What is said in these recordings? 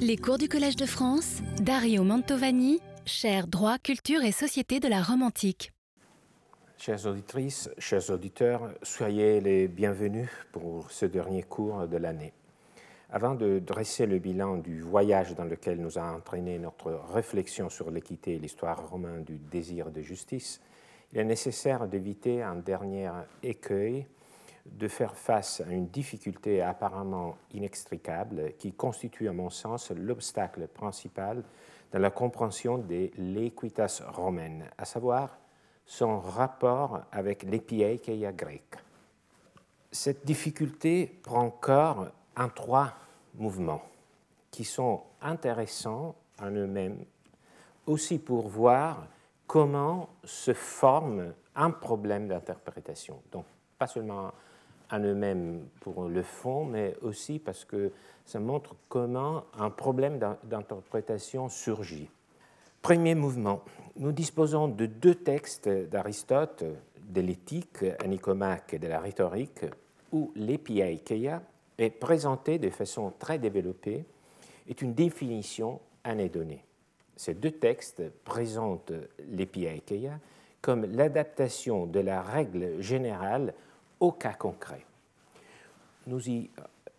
Les cours du Collège de France, Dario Mantovani, cher droit, culture et société de la Rome antique. Chères auditrices, chers auditeurs, soyez les bienvenus pour ce dernier cours de l'année. Avant de dresser le bilan du voyage dans lequel nous a entraîné notre réflexion sur l'équité et l'histoire romaine du désir de justice, il est nécessaire d'éviter un dernier écueil de faire face à une difficulté apparemment inextricable qui constitue à mon sens l'obstacle principal dans la compréhension de l'équitas romaine, à savoir son rapport avec l'épiéikeia grecque. Cette difficulté prend corps en trois mouvements qui sont intéressants en eux-mêmes, aussi pour voir comment se forme un problème d'interprétation. Donc, pas seulement en eux-mêmes pour le fond, mais aussi parce que ça montre comment un problème d'interprétation surgit. Premier mouvement. Nous disposons de deux textes d'Aristote, de l'éthique, à Nicomaque et de la rhétorique, où l'épiaikeia est présenté de façon très développée, est une définition anédonnée. Ces deux textes présentent l'épiaikeia comme l'adaptation de la règle générale au cas concret. Nous y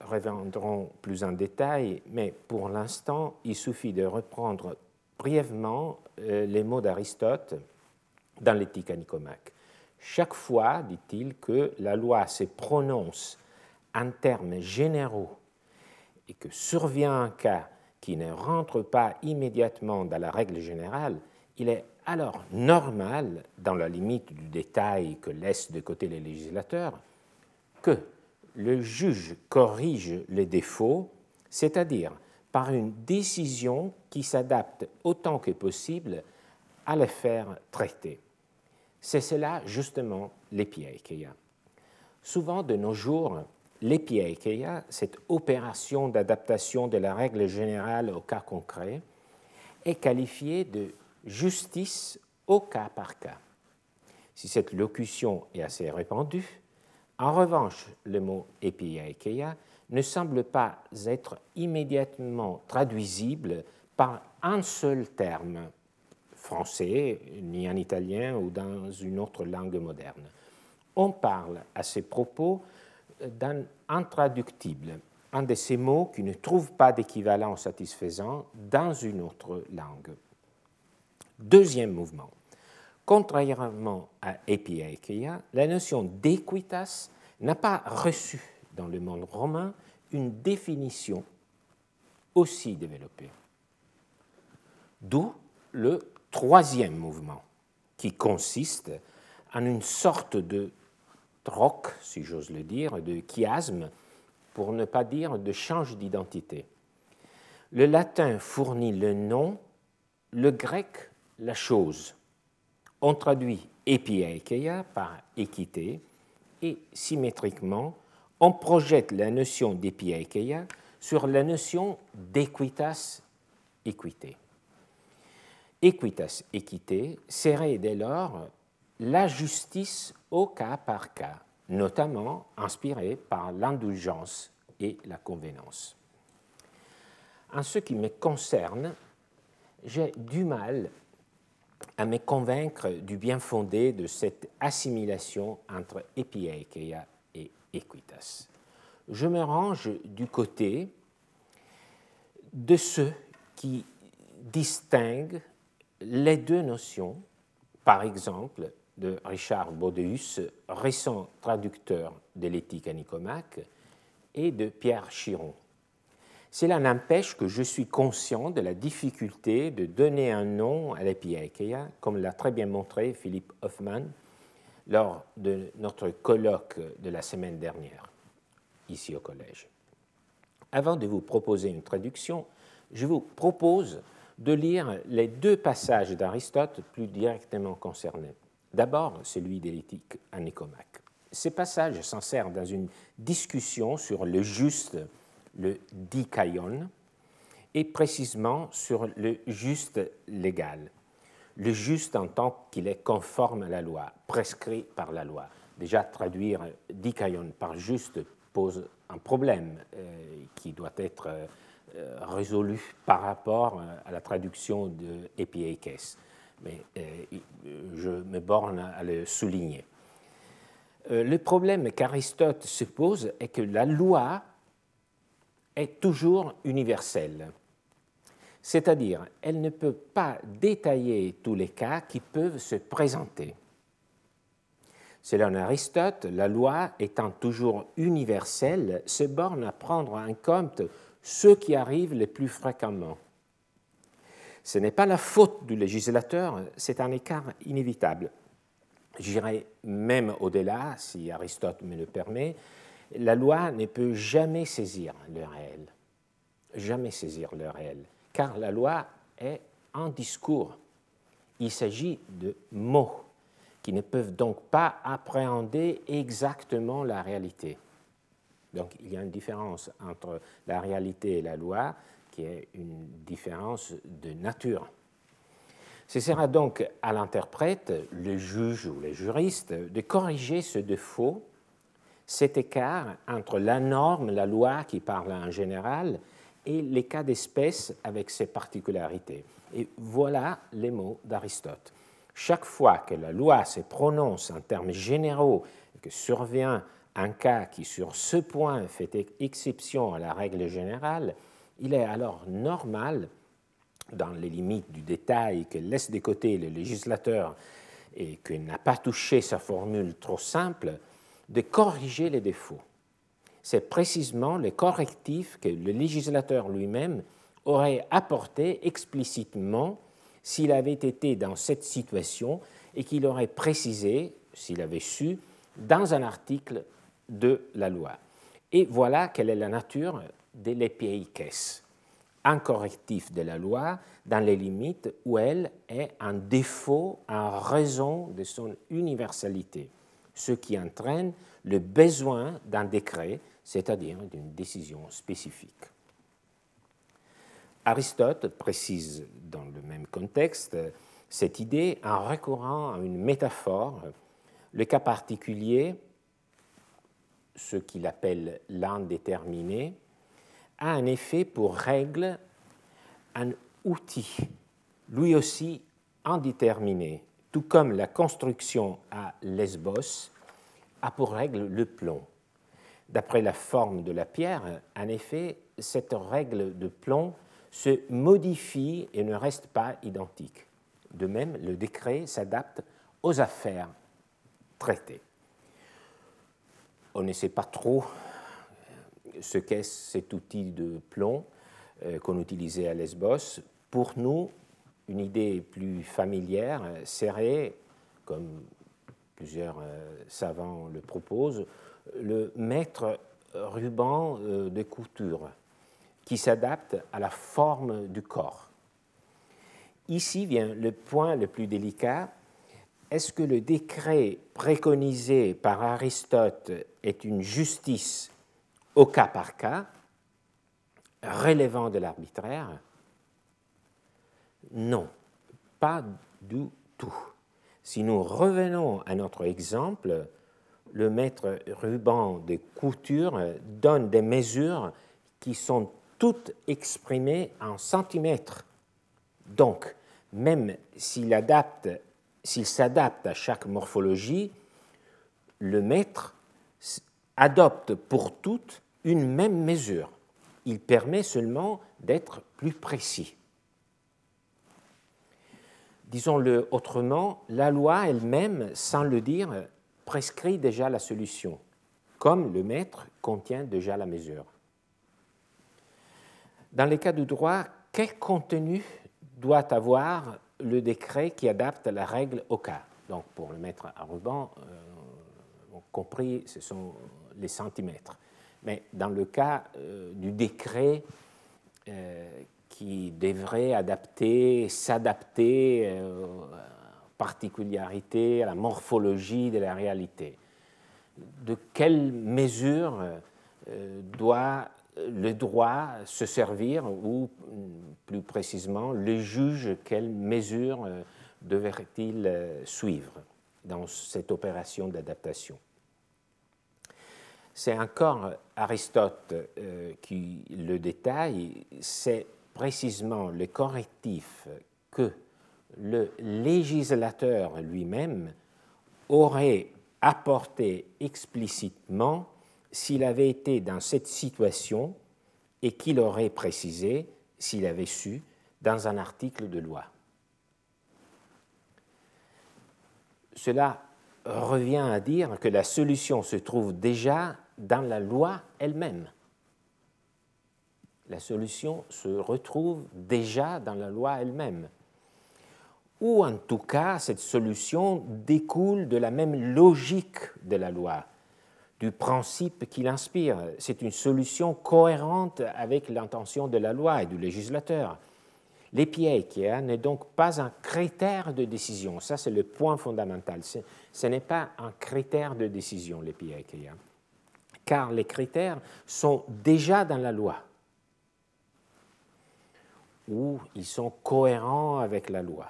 reviendrons plus en détail, mais pour l'instant, il suffit de reprendre brièvement euh, les mots d'Aristote dans l'éthique à Nicomaque. Chaque fois, dit-il, que la loi se prononce en termes généraux et que survient un cas qui ne rentre pas immédiatement dans la règle générale, il est alors normal, dans la limite du détail que laissent de côté les législateurs, que le juge corrige les défauts, c'est-à-dire par une décision qui s'adapte autant que possible à l'affaire traitée. C'est cela justement l'épiaikeia. Souvent de nos jours, l'épiaikeia, cette opération d'adaptation de la règle générale au cas concret, est qualifiée de justice au cas par cas. Si cette locution est assez répandue, en revanche, le mot epiaikeia ne semble pas être immédiatement traduisible par un seul terme, français, ni en italien ou dans une autre langue moderne. On parle à ces propos d'un intraductible, un de ces mots qui ne trouve pas d'équivalent satisfaisant dans une autre langue. Deuxième mouvement. Contrairement à epiaikeia, la notion d'équitas n'a pas reçu dans le monde romain une définition aussi développée. D'où le troisième mouvement, qui consiste en une sorte de troc, si j'ose le dire, de chiasme, pour ne pas dire de change d'identité. Le latin fournit le nom, le grec la chose. On traduit epiaikeia par équité et symétriquement, on projette la notion d'epiaikeia sur la notion d'équitas équité. Equitas équité serait dès lors la justice au cas par cas, notamment inspirée par l'indulgence et la convenance. En ce qui me concerne, j'ai du mal à me convaincre du bien fondé de cette assimilation entre epiaikeia et equitas. Je me range du côté de ceux qui distinguent les deux notions, par exemple de Richard Baudeus, récent traducteur de l'éthique à Nicomaque, et de Pierre Chiron, cela n'empêche que je suis conscient de la difficulté de donner un nom à l'Epiaikeia, comme l'a très bien montré Philippe Hoffman lors de notre colloque de la semaine dernière, ici au collège. Avant de vous proposer une traduction, je vous propose de lire les deux passages d'Aristote plus directement concernés. D'abord, celui de l'éthique à Nicomaque. Ces passages s'insèrent dans une discussion sur le juste le dikaion, et précisément sur le juste légal. Le juste en tant qu'il est conforme à la loi, prescrit par la loi. Déjà, traduire dikaion par juste pose un problème euh, qui doit être euh, résolu par rapport à la traduction de Epiekes. Mais je me borne à le souligner. Le problème qu'Aristote se pose est que la loi est toujours universelle. C'est-à-dire, elle ne peut pas détailler tous les cas qui peuvent se présenter. Selon Aristote, la loi étant toujours universelle, se borne à prendre en compte ce qui arrive le plus fréquemment. Ce n'est pas la faute du législateur, c'est un écart inévitable. J'irai même au-delà, si Aristote me le permet, la loi ne peut jamais saisir le réel, jamais saisir le réel, car la loi est un discours. Il s'agit de mots qui ne peuvent donc pas appréhender exactement la réalité. Donc il y a une différence entre la réalité et la loi qui est une différence de nature. Ce sera donc à l'interprète, le juge ou le juriste, de corriger ce défaut cet écart entre la norme, la loi qui parle en général, et les cas d'espèce avec ses particularités. Et voilà les mots d'Aristote. Chaque fois que la loi se prononce en termes généraux et que survient un cas qui sur ce point fait exception à la règle générale, il est alors normal, dans les limites du détail que laisse de côté le législateur et qu'il n'a pas touché sa formule trop simple, de corriger les défauts. C'est précisément le correctif que le législateur lui-même aurait apporté explicitement s'il avait été dans cette situation et qu'il aurait précisé, s'il avait su, dans un article de la loi. Et voilà quelle est la nature de l'épiaïkès, un correctif de la loi dans les limites où elle est un défaut en raison de son universalité ce qui entraîne le besoin d'un décret, c'est-à-dire d'une décision spécifique. Aristote précise dans le même contexte cette idée en recourant à une métaphore, le cas particulier, ce qu'il appelle l'indéterminé, a un effet pour règle un outil, lui aussi indéterminé, tout comme la construction à Lesbos a pour règle le plomb. D'après la forme de la pierre, en effet, cette règle de plomb se modifie et ne reste pas identique. De même, le décret s'adapte aux affaires traitées. On ne sait pas trop ce qu'est cet outil de plomb euh, qu'on utilisait à Lesbos. Pour nous, une idée plus familière serait, comme plusieurs euh, savants le proposent, le maître ruban euh, de couture qui s'adapte à la forme du corps. Ici vient le point le plus délicat. Est-ce que le décret préconisé par Aristote est une justice au cas par cas, relevant de l'arbitraire? Non, pas du tout. Si nous revenons à notre exemple, le maître ruban de couture donne des mesures qui sont toutes exprimées en centimètres. Donc, même s'il s'adapte à chaque morphologie, le maître adopte pour toutes une même mesure. Il permet seulement d'être plus précis. Disons-le autrement, la loi elle-même, sans le dire, prescrit déjà la solution, comme le maître contient déjà la mesure. Dans les cas du droit, quel contenu doit avoir le décret qui adapte la règle au cas? Donc, pour le maître à ruban, euh, compris, ce sont les centimètres. Mais dans le cas euh, du décret euh, qui devrait adapter, s'adapter euh, aux particularités, à la morphologie de la réalité. De quelle mesure euh, doit le droit se servir, ou plus précisément, le juge, quelle mesure euh, devrait-il suivre dans cette opération d'adaptation? C'est encore Aristote qui le détaille, c'est précisément le correctif que le législateur lui-même aurait apporté explicitement s'il avait été dans cette situation et qu'il aurait précisé, s'il avait su, dans un article de loi. Cela revient à dire que la solution se trouve déjà dans la loi elle-même. La solution se retrouve déjà dans la loi elle-même. Ou en tout cas, cette solution découle de la même logique de la loi, du principe qui l'inspire. C'est une solution cohérente avec l'intention de la loi et du législateur. L'épieikeia n'est donc pas un critère de décision. Ça, c'est le point fondamental. Ce n'est pas un critère de décision, l'épieikeia, car les critères sont déjà dans la loi, ou ils sont cohérents avec la loi.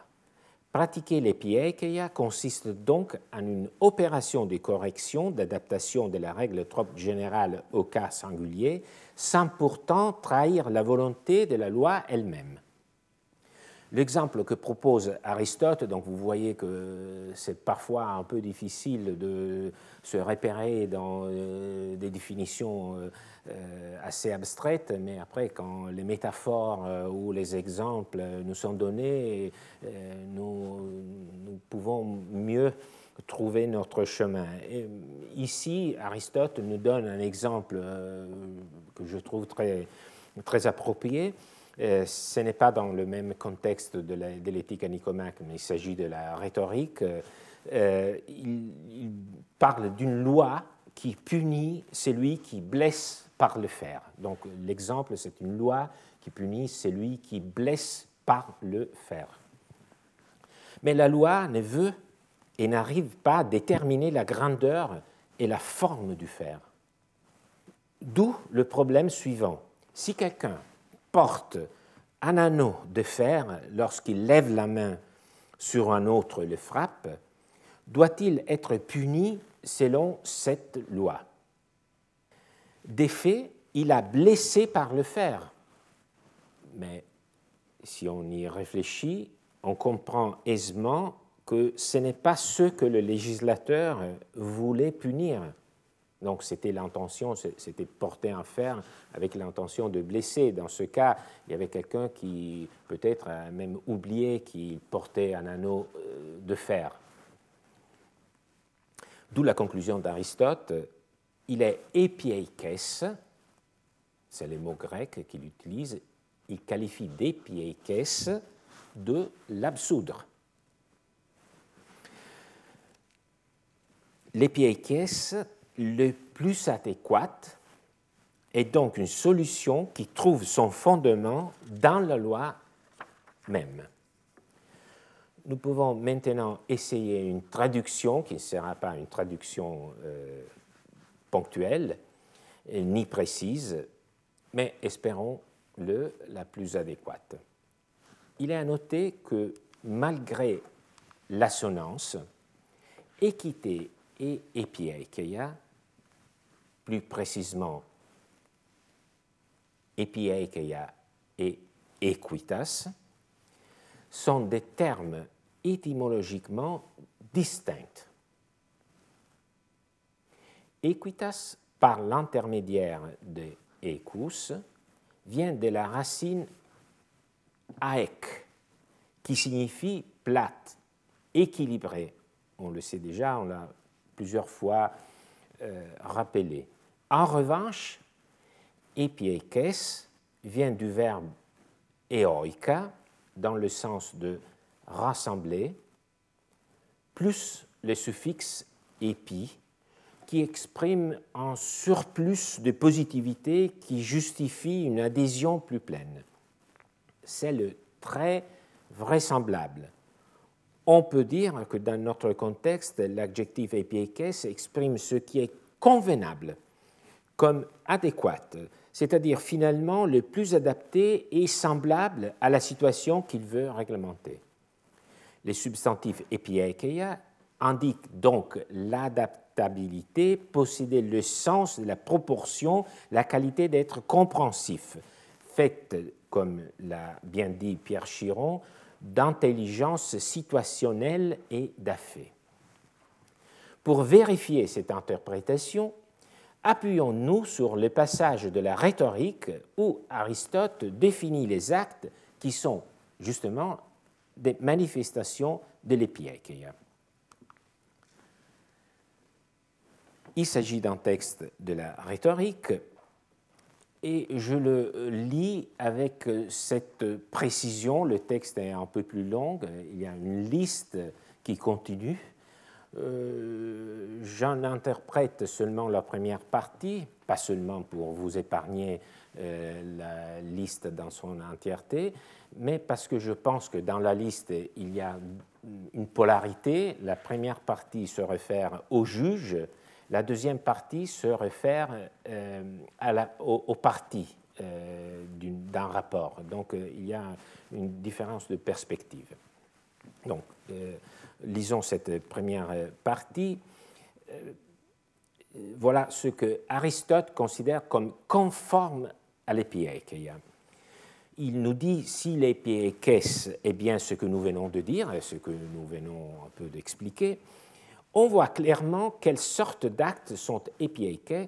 Pratiquer l'épieikeia consiste donc en une opération de correction, d'adaptation de la règle trop générale au cas singulier, sans pourtant trahir la volonté de la loi elle-même. L'exemple que propose Aristote, donc vous voyez que c'est parfois un peu difficile de se repérer dans euh, des définitions euh, euh, assez abstraites, mais après, quand les métaphores ou les exemples nous sont donnés, nous, pouvons mieux trouver notre chemin. ici, Aristote nous donne un exemple que je trouve très approprié. Euh, ce n'est pas dans le même contexte de l'éthique à mais il s'agit de la rhétorique. Euh, il, parle d'une loi qui punit celui qui blesse par le fer. Donc l'exemple, c'est une loi qui punit celui qui blesse par le fer. Mais la loi ne veut et n'arrive pas à déterminer la grandeur et la forme du fer. D'où le problème suivant. Si quelqu'un porte un anneau de fer lorsqu'il lève la main sur un autre et le frappe, doit-il être puni selon cette loi? D'effet, il a blessé par le fer. Mais si on y réfléchit, on comprend aisément que ce n'est pas ce que le législateur voulait punir. Donc c'était l'intention, c'était porter un fer avec l'intention de blesser. Dans ce cas, il y avait quelqu'un qui peut-être a même oublié qu'il portait un anneau euh, de fer. D'où la conclusion d'Aristote, il est épieikes, c'est les mots grecs qu'il utilise, il qualifie d'épieikes de l'absoudre. Le plus adéquat est donc une solution qui trouve son fondement dans la loi même. Nous pouvons maintenant essayer une traduction qui ne sera pas une traduction euh, ponctuelle ni précise, mais espérons-le la plus adéquate. Il est à noter que malgré l'assonance, équité et épieikeia plus précisément epieikeia et equitas, sont des termes étymologiquement distincts. Equitas, par l'intermédiaire de ecus, vient de la racine aec, qui signifie plate, équilibrée. On le sait déjà, on l'a plusieurs fois euh, rappelé. En revanche, epiekes vient du verbe eoika, dans le sens de rassembler, plus le suffixe épi, qui exprime un surplus de positivité qui justifie une adhésion plus pleine. C'est le très vraisemblable. On peut dire que dans notre contexte, l'adjectif epiekes exprime ce qui est convenable comme adéquate, c'est-à-dire finalement le plus adapté et semblable à la situation qu'il veut réglementer. Les substantifs epieikeia indique donc l'adaptabilité, posséder le sens la proportion, la qualité d'être compréhensif, faite, comme l'a bien dit Pierre Chiron, d'intelligence situationnelle et d'affaires. Pour vérifier cette interprétation, appuyons-nous sur le passage de la rhétorique où Aristote définit les actes qui sont justement des manifestations de l'épièque. Il s'agit d'un texte de la rhétorique et je le lis avec cette précision. Le texte est un peu plus long, il y a une liste qui continue. Euh, j'en interprète seulement la première partie, pas seulement pour vous épargner euh, la liste dans son entièreté, mais parce que je pense que dans la liste, il y a une polarité. La première partie se réfère au juge, la deuxième partie se réfère euh, à au, parti euh, d'un rapport. Donc il y a une différence de perspective. Donc, lisons cette première partie. voilà ce que Aristote considère comme conforme à l'épièque il nous dit si l'épiékès est bien ce que nous venons de dire, et ce que nous venons un peu d'expliquer, on voit clairement quelles sortes d'actes sont épiékés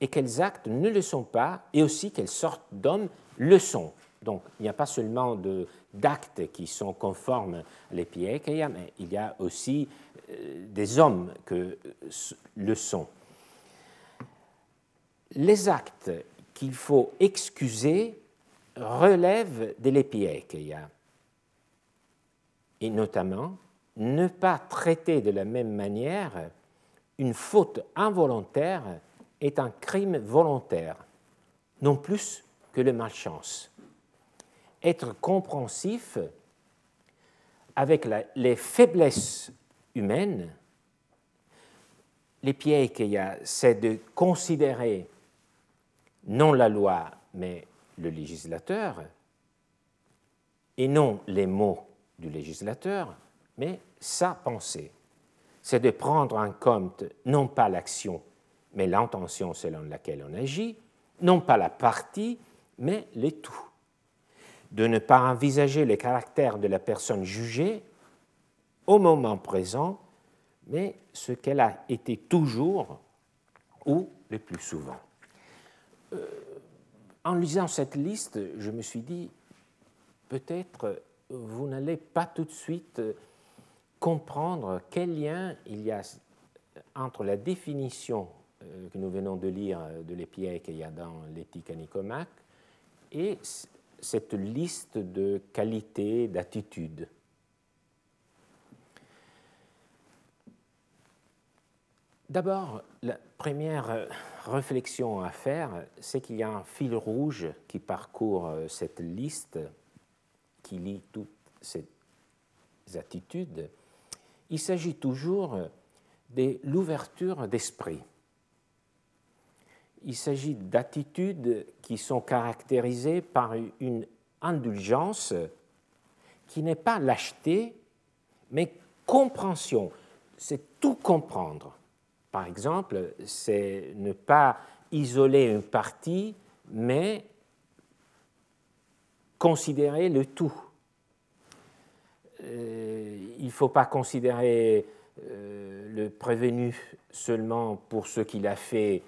et quels actes ne le sont pas, et aussi quelles sortes d'hommes le sont. Donc, il n'y a pas seulement d'actes qui sont conformes à l'épiékeia, mais il y a aussi euh, des hommes que le sont. Les actes qu'il faut excuser relève de l'épièque, et notamment ne pas traiter de la même manière une faute involontaire est un crime volontaire, non plus que le malchance. Être compréhensif avec les faiblesses humaines, l'épièque, c'est de considérer non la loi, mais le législateur, et non les mots du législateur, mais sa pensée. C'est de prendre en compte non pas l'action, mais l'intention selon laquelle on agit, non pas la partie, mais le tout. De ne pas envisager le caractère de la personne jugée au moment présent, mais ce qu'elle a été toujours ou le plus souvent. Euh, en lisant cette liste, je me suis dit, peut-être vous n'allez pas tout de suite comprendre quel lien il y a entre la définition euh, que nous venons de lire de l'épièque qu'il y a dans l'éthique à et cette liste de qualités, d'attitudes. D'abord, la première réflexion à faire, c'est qu'il y a un fil rouge qui parcourt euh, cette liste, qui lie toutes ces attitudes. Il s'agit toujours de l'ouverture d'esprit. Il s'agit d'attitudes qui sont caractérisées par une indulgence qui n'est pas lâcheté, mais compréhension. C'est tout comprendre par exemple, c'est ne pas isoler une partie, mais considérer le tout. Euh, il ne faut pas considérer euh, le prévenu seulement pour ce qu'il a fait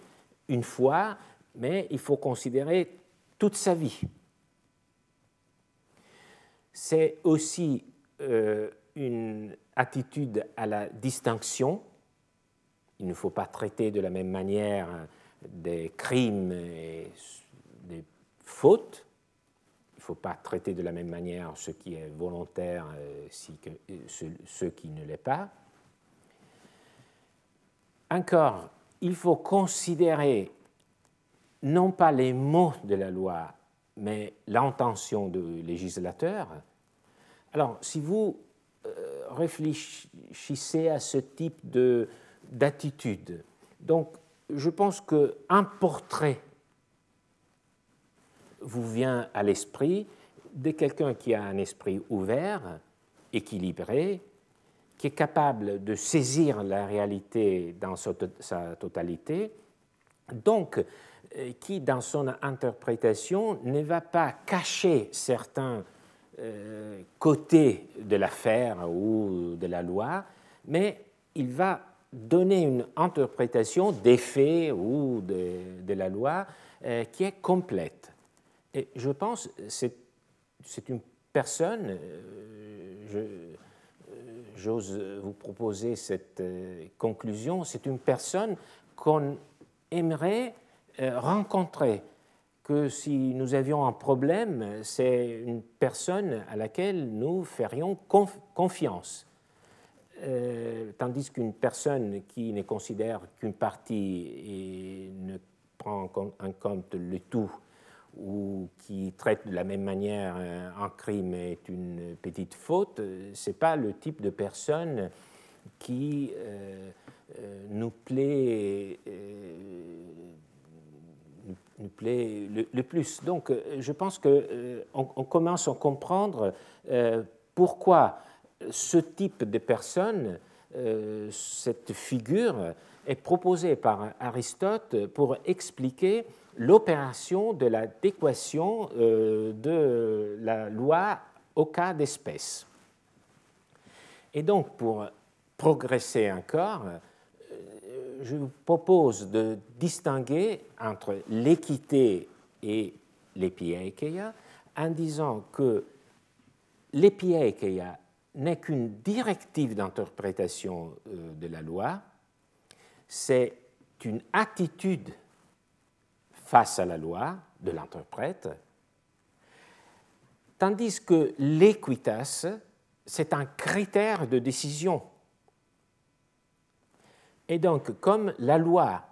une fois, mais il faut considérer toute sa vie. C'est aussi euh, une attitude à la distinction il ne faut pas traiter de la même manière des crimes et des fautes. Il ne faut pas traiter de la même manière ce qui est volontaire et ce qui ne l'est pas. Encore, il faut considérer non pas les mots de la loi, mais l'intention du législateur. Alors, si vous euh, réfléchissez à ce type de, d'attitude. Donc, je pense qu'un portrait vous vient à l'esprit de quelqu'un qui a un esprit ouvert, équilibré, qui est capable de saisir la réalité dans sa totalité, donc euh, qui, dans son interprétation, ne va pas cacher certains euh, côtés de l'affaire ou de la loi, mais il va donner une interprétation des faits ou de, la loi euh, qui est complète. Et je pense que c'est une personne, j'ose vous proposer cette conclusion, c'est une personne qu'on aimerait euh, rencontrer que si nous avions un problème, c'est une personne à laquelle nous ferions confiance. Euh, tandis qu'une personne qui ne considère qu'une partie et ne prend en compte le tout, ou qui traite de la même manière un crime est une petite faute, ce n'est pas le type de personne qui euh, nous plaît le, plus. Donc, euh, je pense qu'on euh, on commence à comprendre euh, pourquoi ce type de personne, cette figure, est proposée par Aristote pour expliquer l'opération de l'adéquation de la loi au cas d'espèce. Et donc, pour progresser encore, je vous propose de distinguer entre l'équité et l'épiaikeia en disant que l'épiaikeia n'est qu'une directive d'interprétation euh, de la loi, c'est une attitude face à la loi de l'interprète, tandis que l'équitas, c'est un critère de décision et donc, comme la loi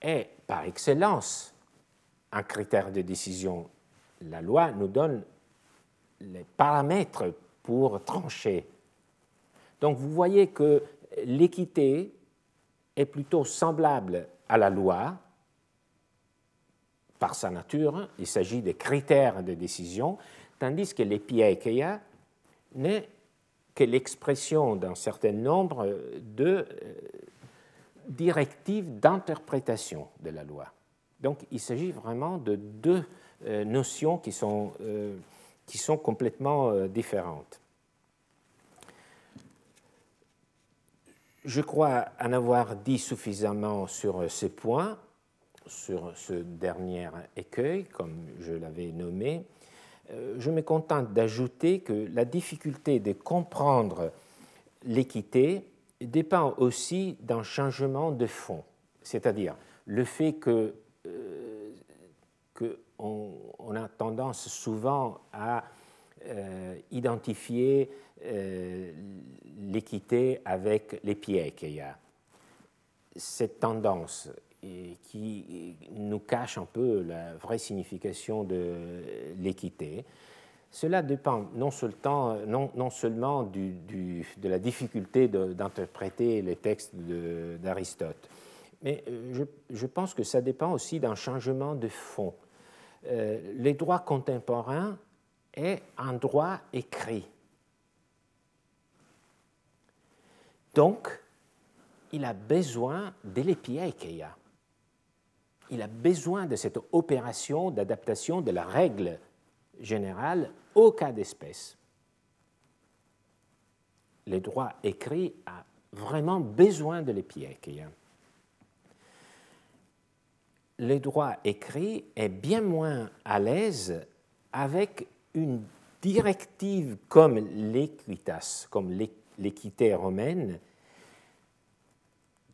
est par excellence un critère de décision, la loi nous donne les paramètres pour trancher. Donc vous voyez que l'équité est plutôt semblable à la loi par sa nature, il s'agit des critères de décision, tandis que l'épiaikeia n'est que l'expression d'un certain nombre de directive d'interprétation de la loi. Donc il s'agit vraiment de deux euh, notions qui sont, euh, qui sont complètement euh, différentes. Je crois en avoir dit suffisamment sur ces points, sur ce dernier écueil, comme je l'avais nommé. Je me contente d'ajouter que la difficulté de comprendre l'équité dépend aussi d'un changement de fond, c'est-à-dire le fait que, euh, on, a tendance souvent à euh, identifier euh, l'équité avec les pieds qu'il y a. Cette tendance qui nous cache un peu la vraie signification de l'équité. Cela dépend non, seulement, de la difficulté d'interpréter les textes d'Aristote, mais euh, je, pense que ça dépend aussi d'un changement de fond. Euh, les droits contemporains est un droit écrit. Donc, il a besoin de l'épieikeia. Il a besoin de cette opération d'adaptation de la règle générale au cas d'espèce. Les droits écrits a vraiment besoin de l'épièque. Les droits écrits est bien moins à l'aise avec une directive comme l'équitas, comme l'équité romaine,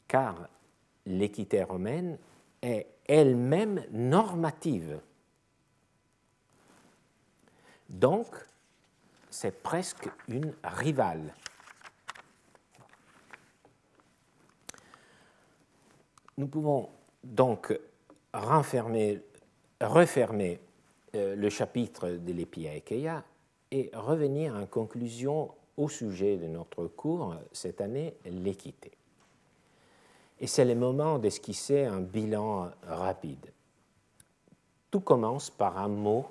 car l'équité romaine est elle-même normative. Donc, c'est presque une rivale. Nous pouvons donc refermer euh, le chapitre de l'Epiaikeia et revenir en conclusion au sujet de notre cours cette année, l'équité. Et c'est le moment d'esquisser un bilan rapide. Tout commence par un mot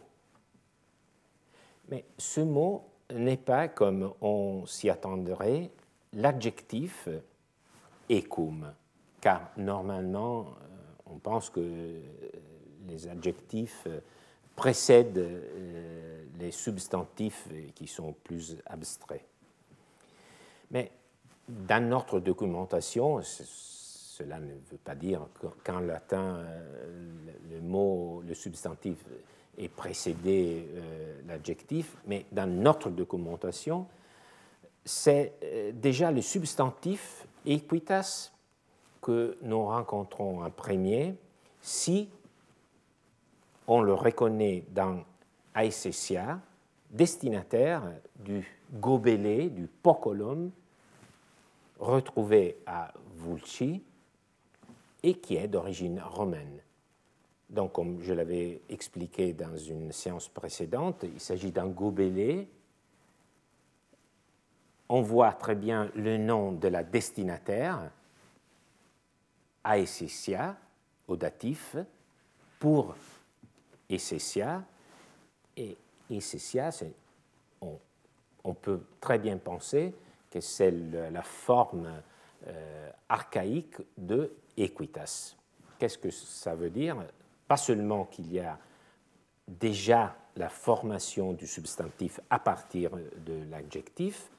mais ce mot n'est pas, comme on s'y attendrait, l'adjectif ecum, car normalement, on pense que les adjectifs précèdent les substantifs qui sont plus abstraits. Mais dans notre documentation, cela ne veut pas dire qu'en latin, le mot, le substantif est précédé euh, l'adjectif, mais dans notre documentation, c'est euh, déjà le substantif equitas que nous rencontrons en premier si on le reconnaît dans aesesia, destinataire du gobelet, du pocolum, retrouvé à Vulci et qui est d'origine romaine. Donc, comme je l'avais expliqué dans une séance précédente, il s'agit d'un gobelet. On voit très bien le nom de la destinataire, Aesesia, au datif, pour Essesia. Et Essesia, on, on, peut très bien penser que c'est la forme euh, archaïque de Equitas. Qu'est-ce que ça veut dire? Pas seulement qu'il y a déjà la formation du substantif à partir de l'adjectif,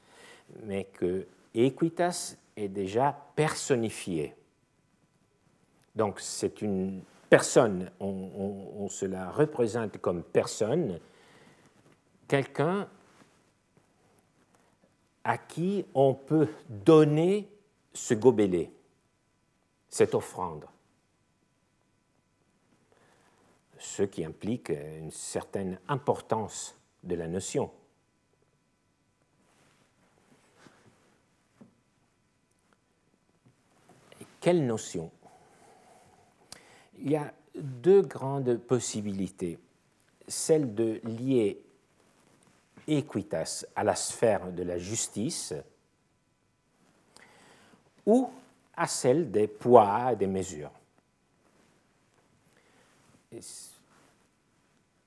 mais que equitas est déjà personnifié. Donc c'est une personne, on, se la représente comme personne, quelqu'un à qui on peut donner ce gobelet, cette offrande ce qui implique une certaine importance de la notion. Quelle notion? Il y a deux grandes possibilités. Celle de lier equitas à la sphère de la justice ou à celle des poids et des mesures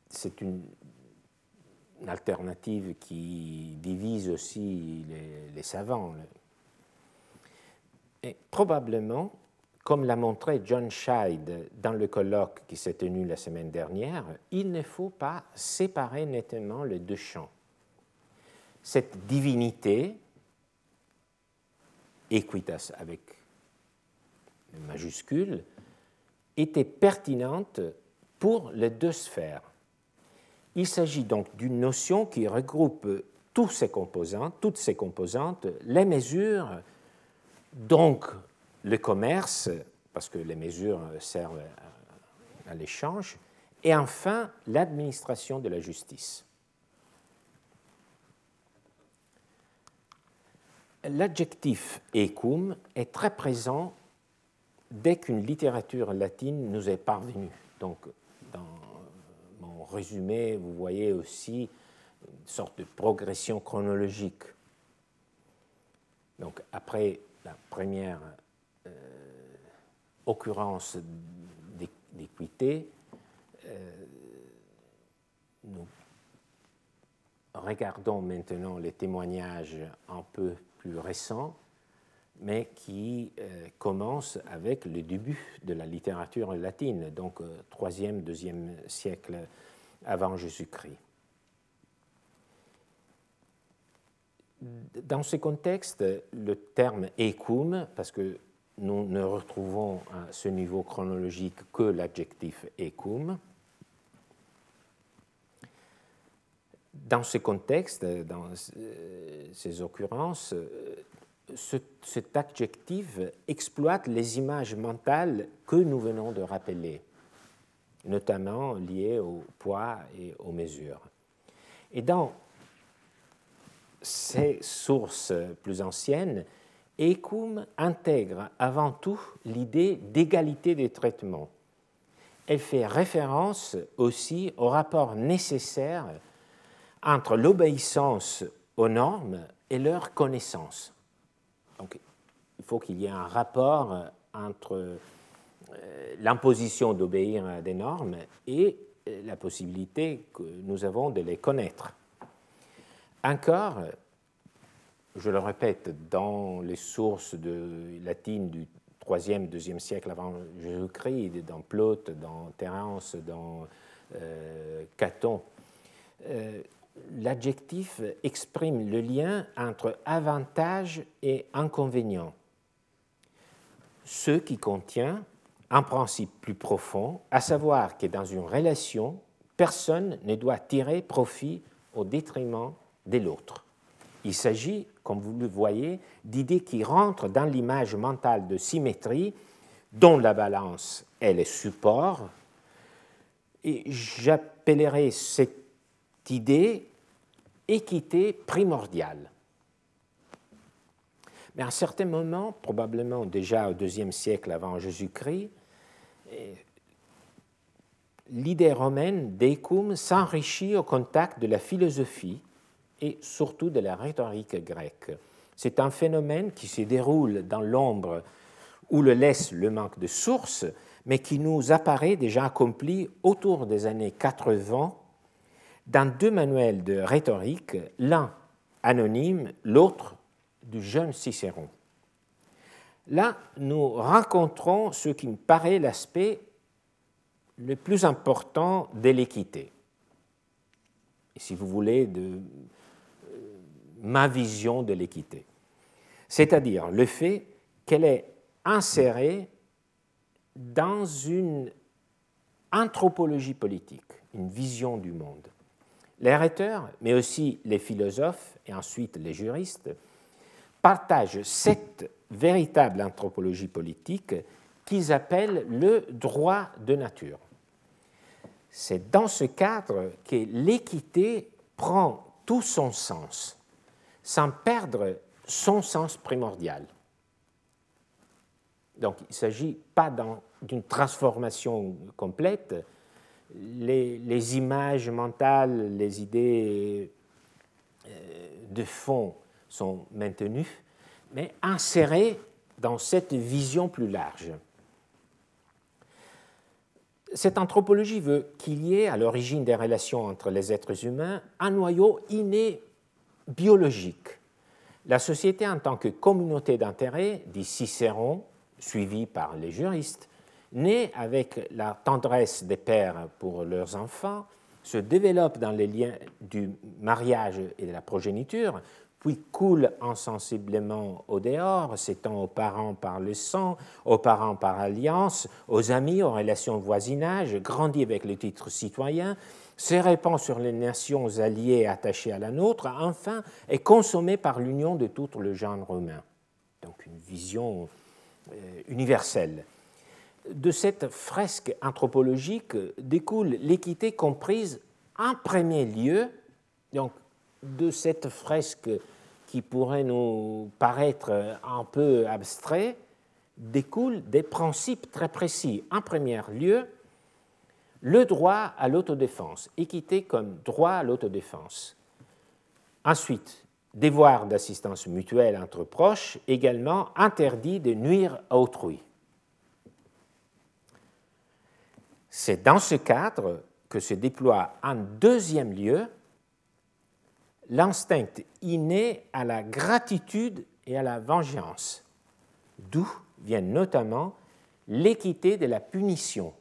c'est une, alternative qui divise aussi les, savants. Et probablement, comme l'a montré John Scheid dans le colloque qui s'est tenu la semaine dernière, il ne faut pas séparer nettement les deux champs. Cette divinité, equitas avec majuscule, était pertinente pour les deux sphères. Il s'agit donc d'une notion qui regroupe tous ces composants, toutes ces composantes, les mesures, donc le commerce, parce que les mesures servent à, l'échange, et enfin l'administration de la justice. L'adjectif ecum est très présent dès qu'une littérature latine nous est parvenue. Donc, dans mon résumé, vous voyez aussi une sorte de progression chronologique. Donc après la première euh, occurrence d'équité, euh, nous regardons maintenant les témoignages un peu plus récents mais qui euh, commence avec le début de la littérature latine, donc 3e, euh, 2e siècle avant Jésus-Christ. Dans ce contexte, le terme ecum, parce que nous ne retrouvons à ce niveau chronologique que l'adjectif ecum, dans ce contexte, dans euh, ces occurrences, cet adjectif exploite les images mentales que nous venons de rappeler, notamment liées au poids et aux mesures. Et dans ces sources plus anciennes, Ecum intègre avant tout l'idée d'égalité des traitements. Elle fait référence aussi au rapport nécessaire entre l'obéissance aux normes et leur connaissance. Donc, il faut qu'il y ait un rapport euh, entre euh, l'imposition d'obéir à des normes et euh, la possibilité que nous avons de les connaître. Encore, je le répète, dans les sources latines du 3e, 2e siècle avant Jésus-Christ, dans Plaute, dans Terence, dans Caton, l'adjectif exprime le lien entre avantage et inconvénient, ce qui contient un principe plus profond, à savoir que dans une relation, personne ne doit tirer profit au détriment de l'autre. Il s'agit, comme vous le voyez, d'idées qui rentrent dans l'image mentale de symétrie dont la balance est le support. Et j'appellerai cette idée équité primordiale. Mais à un certain moment, probablement déjà au deuxième siècle avant Jésus-Christ, l'idée romaine d'Ecum s'enrichit au contact de la philosophie et surtout de la rhétorique grecque. C'est un phénomène qui se déroule dans l'ombre où le laisse le manque de sources, mais qui nous apparaît déjà accompli autour des années 80 dans deux manuels de rhétorique, l'un anonyme, l'autre du jeune Cicéron. Là, nous rencontrons ce qui me paraît l'aspect le plus important de l'équité. Si vous voulez, de euh, ma vision de l'équité. C'est-à-dire le fait qu'elle est insérée dans une anthropologie politique, une vision du monde. Les rhéteurs, mais aussi les philosophes et ensuite les juristes, partagent cette véritable anthropologie politique qu'ils appellent le droit de nature. C'est dans ce cadre que l'équité prend tout son sens, sans perdre son sens primordial. Donc il ne s'agit pas d'une transformation complète, les, images mentales, les idées euh, de fond sont maintenues, mais insérées dans cette vision plus large. Cette anthropologie veut qu'il y ait à l'origine des relations entre les êtres humains un noyau inné biologique. La société en tant que communauté d'intérêt, dit Cicéron, suivi par les juristes, née avec la tendresse des pères pour leurs enfants, se développe dans les liens du mariage et de la progéniture, puis coule insensiblement au dehors, s'étend aux parents par le sang, aux parents par alliance, aux amis, aux relations de voisinage, grandit avec le titre citoyen, se répand sur les nations alliées attachées à la nôtre, enfin est consommé par l'union de tout le genre humain. Donc une vision euh, universelle de cette fresque anthropologique découle l'équité comprise en premier lieu, donc de cette fresque qui pourrait nous paraître un peu abstrait, découlent des principes très précis. En premier lieu, le droit à l'autodéfense, équité comme droit à l'autodéfense. Ensuite, devoir d'assistance mutuelle entre proches, également interdit de nuire à autrui. C'est dans ce cadre que se déploie en deuxième lieu l'instinct inné à la gratitude et à la vengeance, d'où vient notamment l'équité de la punition,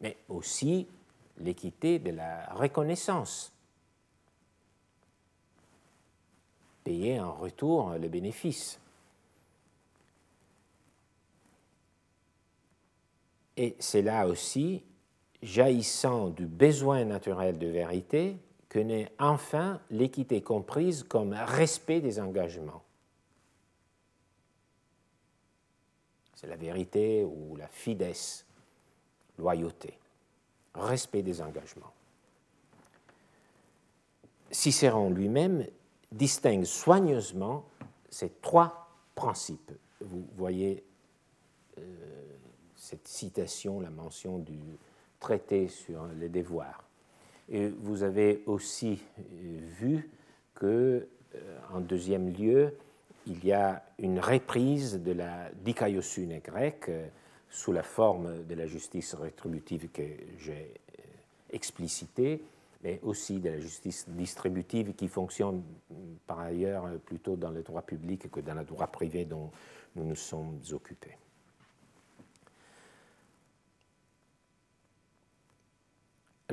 mais aussi l'équité de la reconnaissance. Payer en retour le bénéfice. Et c'est là aussi jaillissant du besoin naturel de vérité que naît enfin l'équité comprise comme respect des engagements. C'est la vérité ou la fidesse, loyauté, respect des engagements. Cicéron lui-même distingue soigneusement ces trois principes. Vous voyez euh, cette citation, la mention du, traité sur les devoirs. Et vous avez aussi euh, vu que, euh, en deuxième lieu, il y a une reprise de la dikaiosune grecque euh, sous la forme de la justice rétributive que j'ai explicitée, mais aussi de la justice distributive qui fonctionne par ailleurs plutôt dans le droit public que dans le droit privé dont nous nous sommes occupés.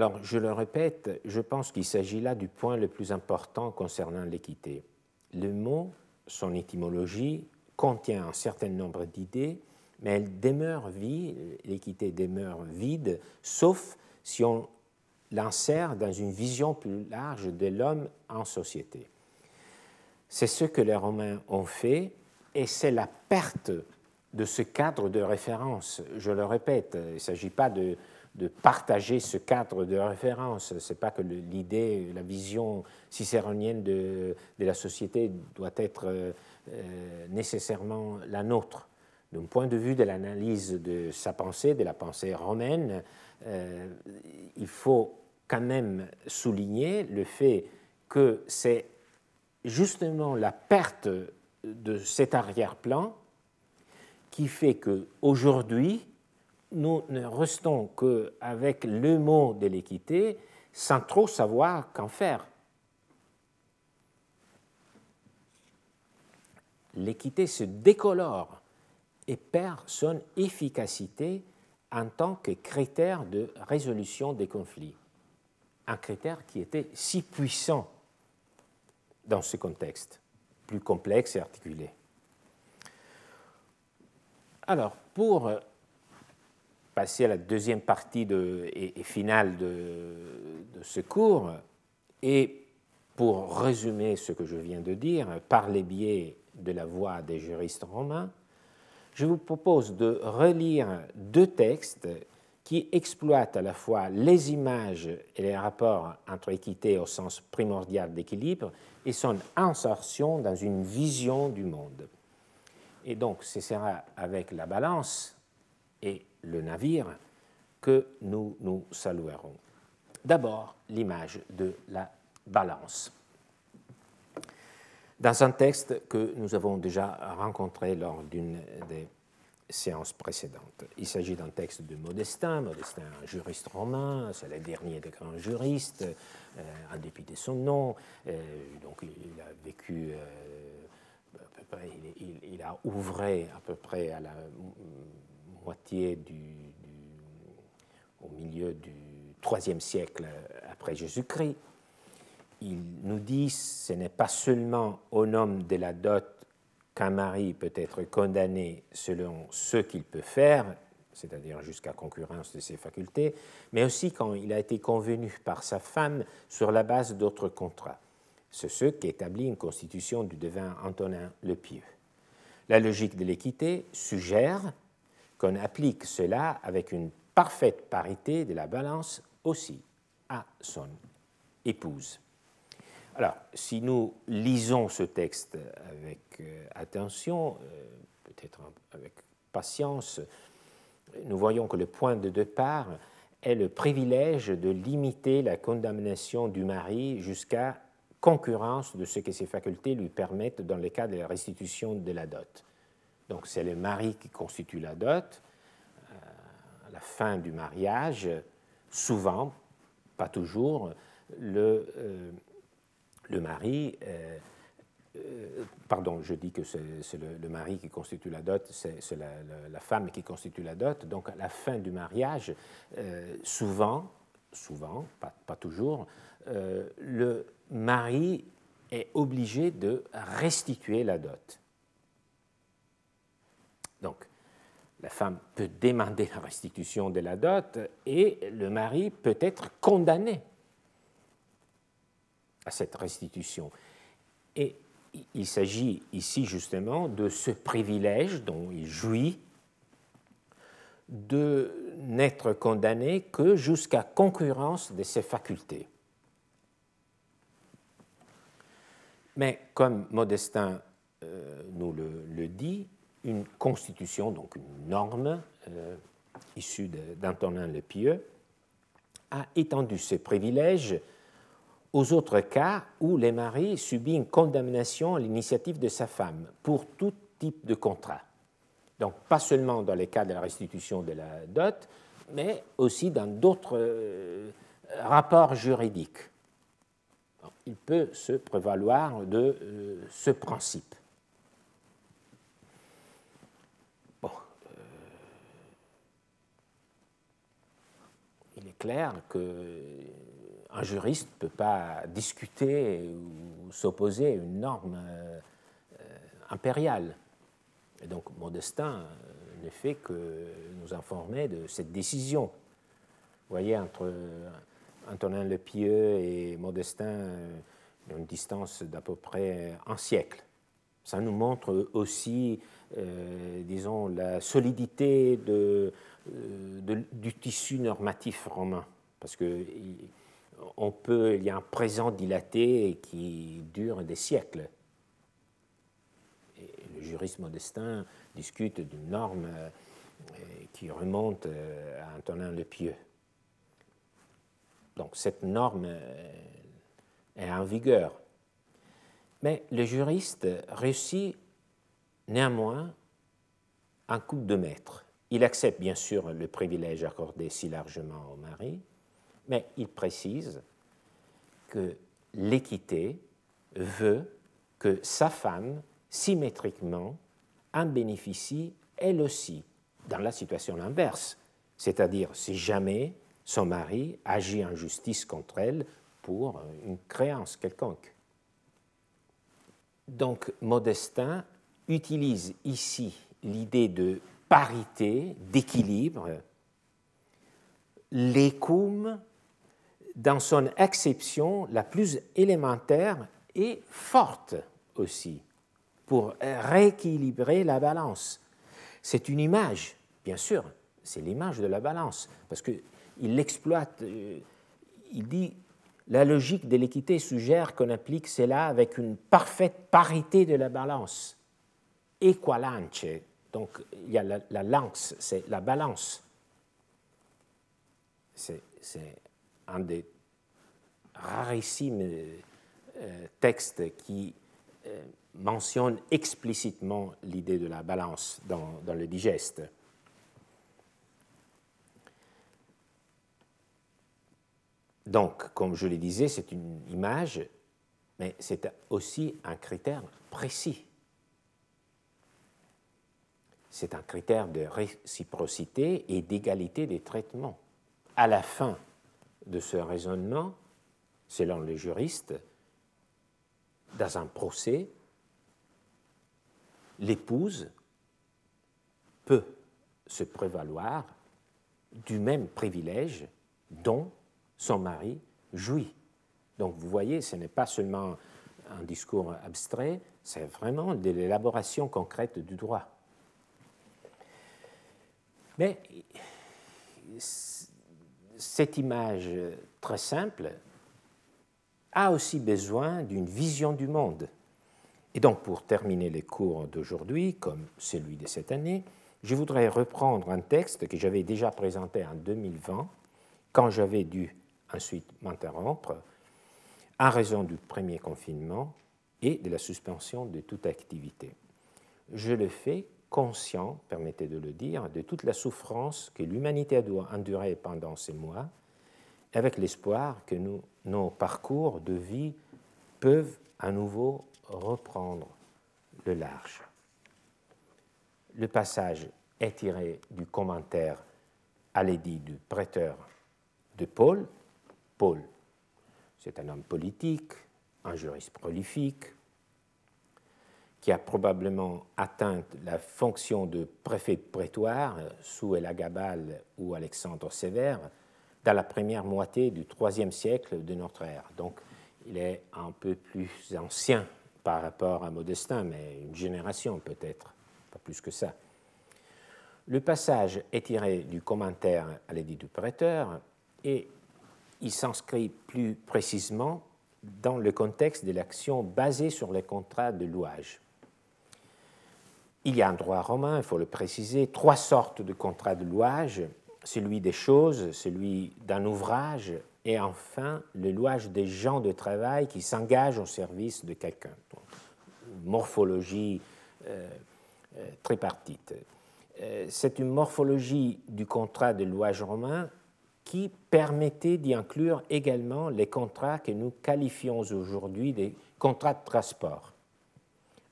Alors, je le répète, je pense qu'il s'agit là du point le plus important concernant l'équité. Le mot, son étymologie, contient un certain nombre d'idées, mais elle demeure vide, l'équité demeure vide, sauf si on l'insère dans une vision plus large de l'homme en société. C'est ce que les Romains ont fait et c'est la perte de ce cadre de référence. Je le répète, il ne s'agit pas de, partager ce cadre de référence. Ce n'est pas que l'idée, la vision cicéronienne de, de, la société doit être euh, nécessairement la nôtre. D'un point de vue de l'analyse de sa pensée, de la pensée romaine, euh, il faut quand même souligner le fait que c'est justement la perte de cet arrière-plan qui fait qu'aujourd'hui, nous ne restons qu'avec le mot de l'équité sans trop savoir qu'en faire. L'équité se décolore et perd son efficacité en tant que critère de résolution des conflits. Un critère qui était si puissant dans ce contexte, plus complexe et articulé. Alors, pour passer à la deuxième partie et, finale de, de, ce cours, et pour résumer ce que je viens de dire par les biais de la voix des juristes romains, je vous propose de relire deux textes qui exploitent à la fois les images et les rapports entre équité au sens primordial d'équilibre et son insertion dans une vision du monde. Et donc, ce sera avec la balance et le navire que nous nous saluerons. D'abord, l'image de la balance. Dans un texte que nous avons déjà rencontré lors d'une des séances précédentes. Il s'agit d'un texte de Modestin. Modestin, un juriste romain, c'est le dernier des grands juristes, euh, en dépit de son nom. Euh, donc, il a vécu, euh, à peu près, il, a ouvré à peu près à la moitié du, au milieu du IIIe siècle après Jésus-Christ. Il nous dit ce n'est pas seulement au nom de la dot qu'un mari peut être condamné selon ce qu'il peut faire, c'est-à-dire jusqu'à concurrence de ses facultés, mais aussi quand il a été convenu par sa femme sur la base d'autres contrats. C'est ce qu'établit une constitution du devin Antonin le Pieux. La logique de l'équité suggère qu'on applique cela avec une parfaite parité de la balance aussi à son épouse. Alors, si nous lisons ce texte avec euh, attention, euh, peut-être avec patience, nous voyons que le point de départ est le privilège de limiter la condamnation du mari jusqu'à concurrence de ce que ses facultés lui permettent dans le cas de la restitution de la dot. Donc c'est le mari qui constitue la dot. Euh, à la fin du mariage, souvent, pas toujours, le, le mari, euh, euh, pardon, je dis que c'est le, mari qui constitue la dot, c'est la, femme qui constitue la dot. Donc à la fin du mariage, euh, souvent, souvent, pas, toujours, le mari est obligé de restituer la dot. Donc, la femme peut demander la restitution de la dot et le mari peut être condamné à cette restitution. Et il s'agit ici justement de ce privilège dont il jouit de n'être condamné que jusqu'à concurrence de ses facultés. Mais comme Modestin euh, nous le, dit, une constitution, donc une norme euh, issue d'Antonin le Pieux, a étendu ce privilège aux autres cas où les maris subissent une condamnation à l'initiative de sa femme pour tout type de contrat. Donc pas seulement dans les cas de la restitution de la dot, mais aussi dans d'autres euh, rapports juridiques. il peut se prévaloir de euh, ce principe. Bon, euh, il est clair qu'un juriste ne peut pas discuter ou s'opposer à une norme euh, impériale. Et donc Modestin ne fait que nous informer de cette décision. Vous voyez, entre Antonin le Pieux et Modestin, euh, une distance d'à peu près un siècle. Ça nous montre aussi, euh, disons, la solidité euh, du tissu normatif romain, parce que il y a un présent dilaté qui dure des siècles. Le juriste Modestin discute d'une norme qui remonte à Antonin le Pieux. Donc cette norme euh, est en vigueur. Mais le juriste réussit néanmoins un coup de maître. Il accepte bien sûr le privilège accordé si largement au mari, mais il précise que l'équité veut que sa femme, symétriquement, en bénéficie elle aussi, dans la situation inverse. C'est-à-dire, si jamais son mari agit en justice contre elle pour une créance quelconque. Donc Modestin utilise ici l'idée de parité, d'équilibre, l'écume dans son acception la plus élémentaire et forte aussi, pour rééquilibrer la balance. C'est une image, bien sûr, c'est l'image de la balance, parce que il l'exploite. Euh, il dit la logique de l'équité suggère qu'on applique cela avec une parfaite parité de la balance. Equalance, donc il y a la, lance, c'est la balance. C'est un des rarissimes euh, textes qui euh, mentionne explicitement l'idée de la balance dans, dans le digeste. Donc, comme je le disais, c'est une image, mais c'est aussi un critère précis. C'est un critère de réciprocité et d'égalité des traitements. À la fin de ce raisonnement, selon les juristes, dans un procès, l'épouse peut se prévaloir du même privilège dont son mari jouit. Donc vous voyez, ce n'est pas seulement un discours abstrait, c'est vraiment de l'élaboration concrète du droit. Mais cette image très simple a aussi besoin d'une vision du monde. Et donc pour terminer les cours d'aujourd'hui, comme celui de cette année, je voudrais reprendre un texte que j'avais déjà présenté en 2020, quand j'avais dû ensuite m'interrompre en raison du premier confinement et de la suspension de toute activité. Je le fais conscient, permettez de le dire, de toute la souffrance que l'humanité doit endurer pendant ces mois, avec l'espoir que nos parcours de vie peuvent à nouveau reprendre le large. Le passage est tiré du commentaire à l'édit du prêteur de Paul, Paul. C'est un homme politique, un juriste prolifique, qui a probablement atteint la fonction de préfet de prétoire sous Elagabal ou Alexandre Sévère dans la première moitié du IIIe siècle de notre ère. Donc il est un peu plus ancien par rapport à Modestin, mais une génération peut-être, pas plus que ça. Le passage est tiré du commentaire à l'édit du prêteur et il s'inscrit plus précisément dans le contexte de l'action basée sur les contrats de louage. Il y a un droit romain, il faut le préciser, trois sortes de contrats de louage, celui des choses, celui d'un ouvrage et enfin le louage des gens de travail qui s'engagent au service de quelqu'un. Morphologie euh, euh, tripartite. Euh, c'est une morphologie du contrat de louage romain qui permettait d'y inclure également les contrats que nous qualifions aujourd'hui des contrats de transport,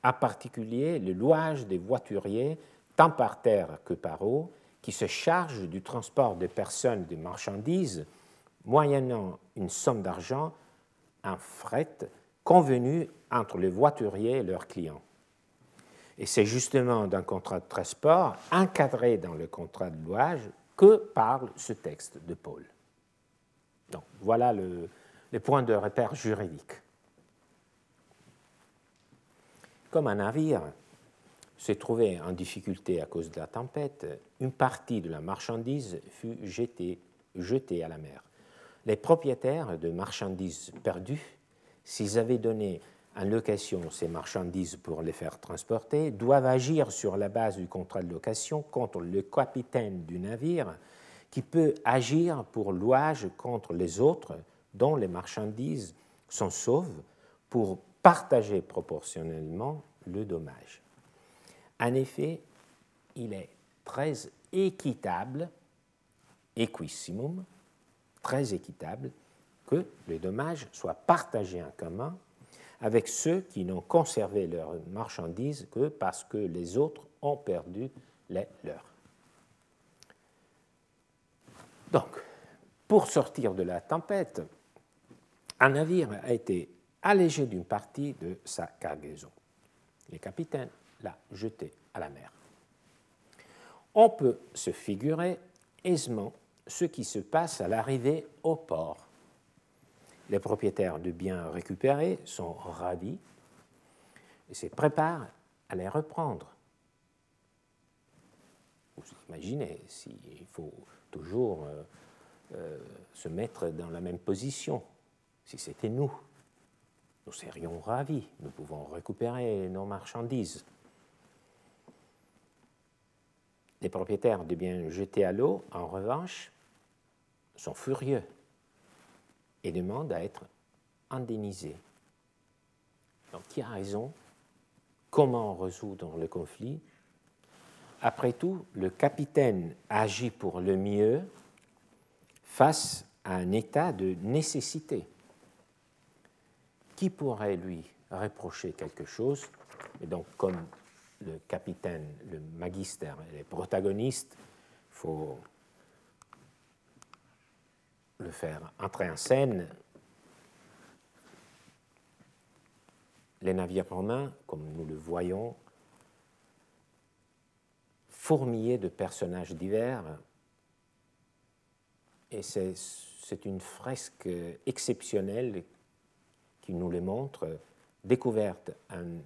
en particulier le louage des voituriers tant par terre que par eau, qui se chargent du transport de personnes et de marchandises moyennant une somme d'argent, un fret convenu entre les voituriers et leurs clients. Et c'est justement d'un contrat de transport encadré dans le contrat de louage que parle ce texte de Paul. Voilà le, les points de repère juridique. Comme un navire s'est trouvé en difficulté à cause de la tempête, une partie de la marchandise fut jetée à la mer. Les propriétaires de marchandises perdues, s'ils avaient donné en location ces marchandises pour les faire transporter, doivent agir sur la base du contrat de location contre le capitaine du navire qui peut agir pour louage contre les autres dont les marchandises sont sauves pour partager proportionnellement le dommage. En effet, il est très équitable, equissimum, très équitable, que les dommages soient partagés en commun avec ceux qui n'ont conservé leurs marchandises que parce que les autres ont perdu les leurs. Donc, pour sortir de la tempête, un navire a été allégé d'une partie de sa cargaison. Les capitaines l'a jeté à la mer. On peut se figurer aisément ce qui se passe à l'arrivée au port. Les propriétaires de biens récupérés sont ravis et se préparent à les reprendre. Vous imaginez s'il faut toujours euh, euh, se mettre dans la même position. Si c'était nous, nous serions ravis, nous pouvons récupérer nos marchandises. Les propriétaires de biens jetés à l'eau, en revanche, sont furieux et demandent à être indemnisés. Donc qui a raison? Comment résoudre le conflit? Après tout, le capitaine agit pour le mieux face à un état de nécessité. Qui pourrait lui reprocher quelque chose? Et donc, comme le capitaine, le magister les protagonistes, il faut le faire entrer en scène. Les navires romains, comme nous le voyons, fourmillés de personnages divers, et c'est une fresque exceptionnelle qui nous les montre, découverte en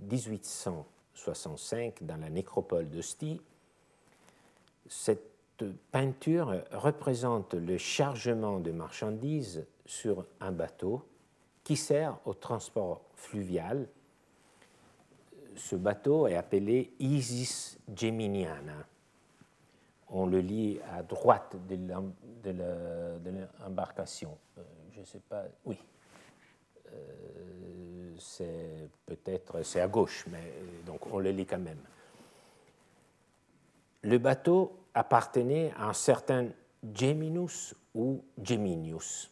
1865 dans la nécropole d'Ostie. Cette peinture représente le chargement de marchandises sur un bateau qui sert au transport fluvial. Ce bateau est appelé Isis Geminiana. On le lit à droite de l'embarcation. Euh, je ne sais pas. Oui. Euh, c'est peut-être c'est à gauche, mais donc on le lit quand même. Le bateau appartenait à un certain Geminus ou Geminius.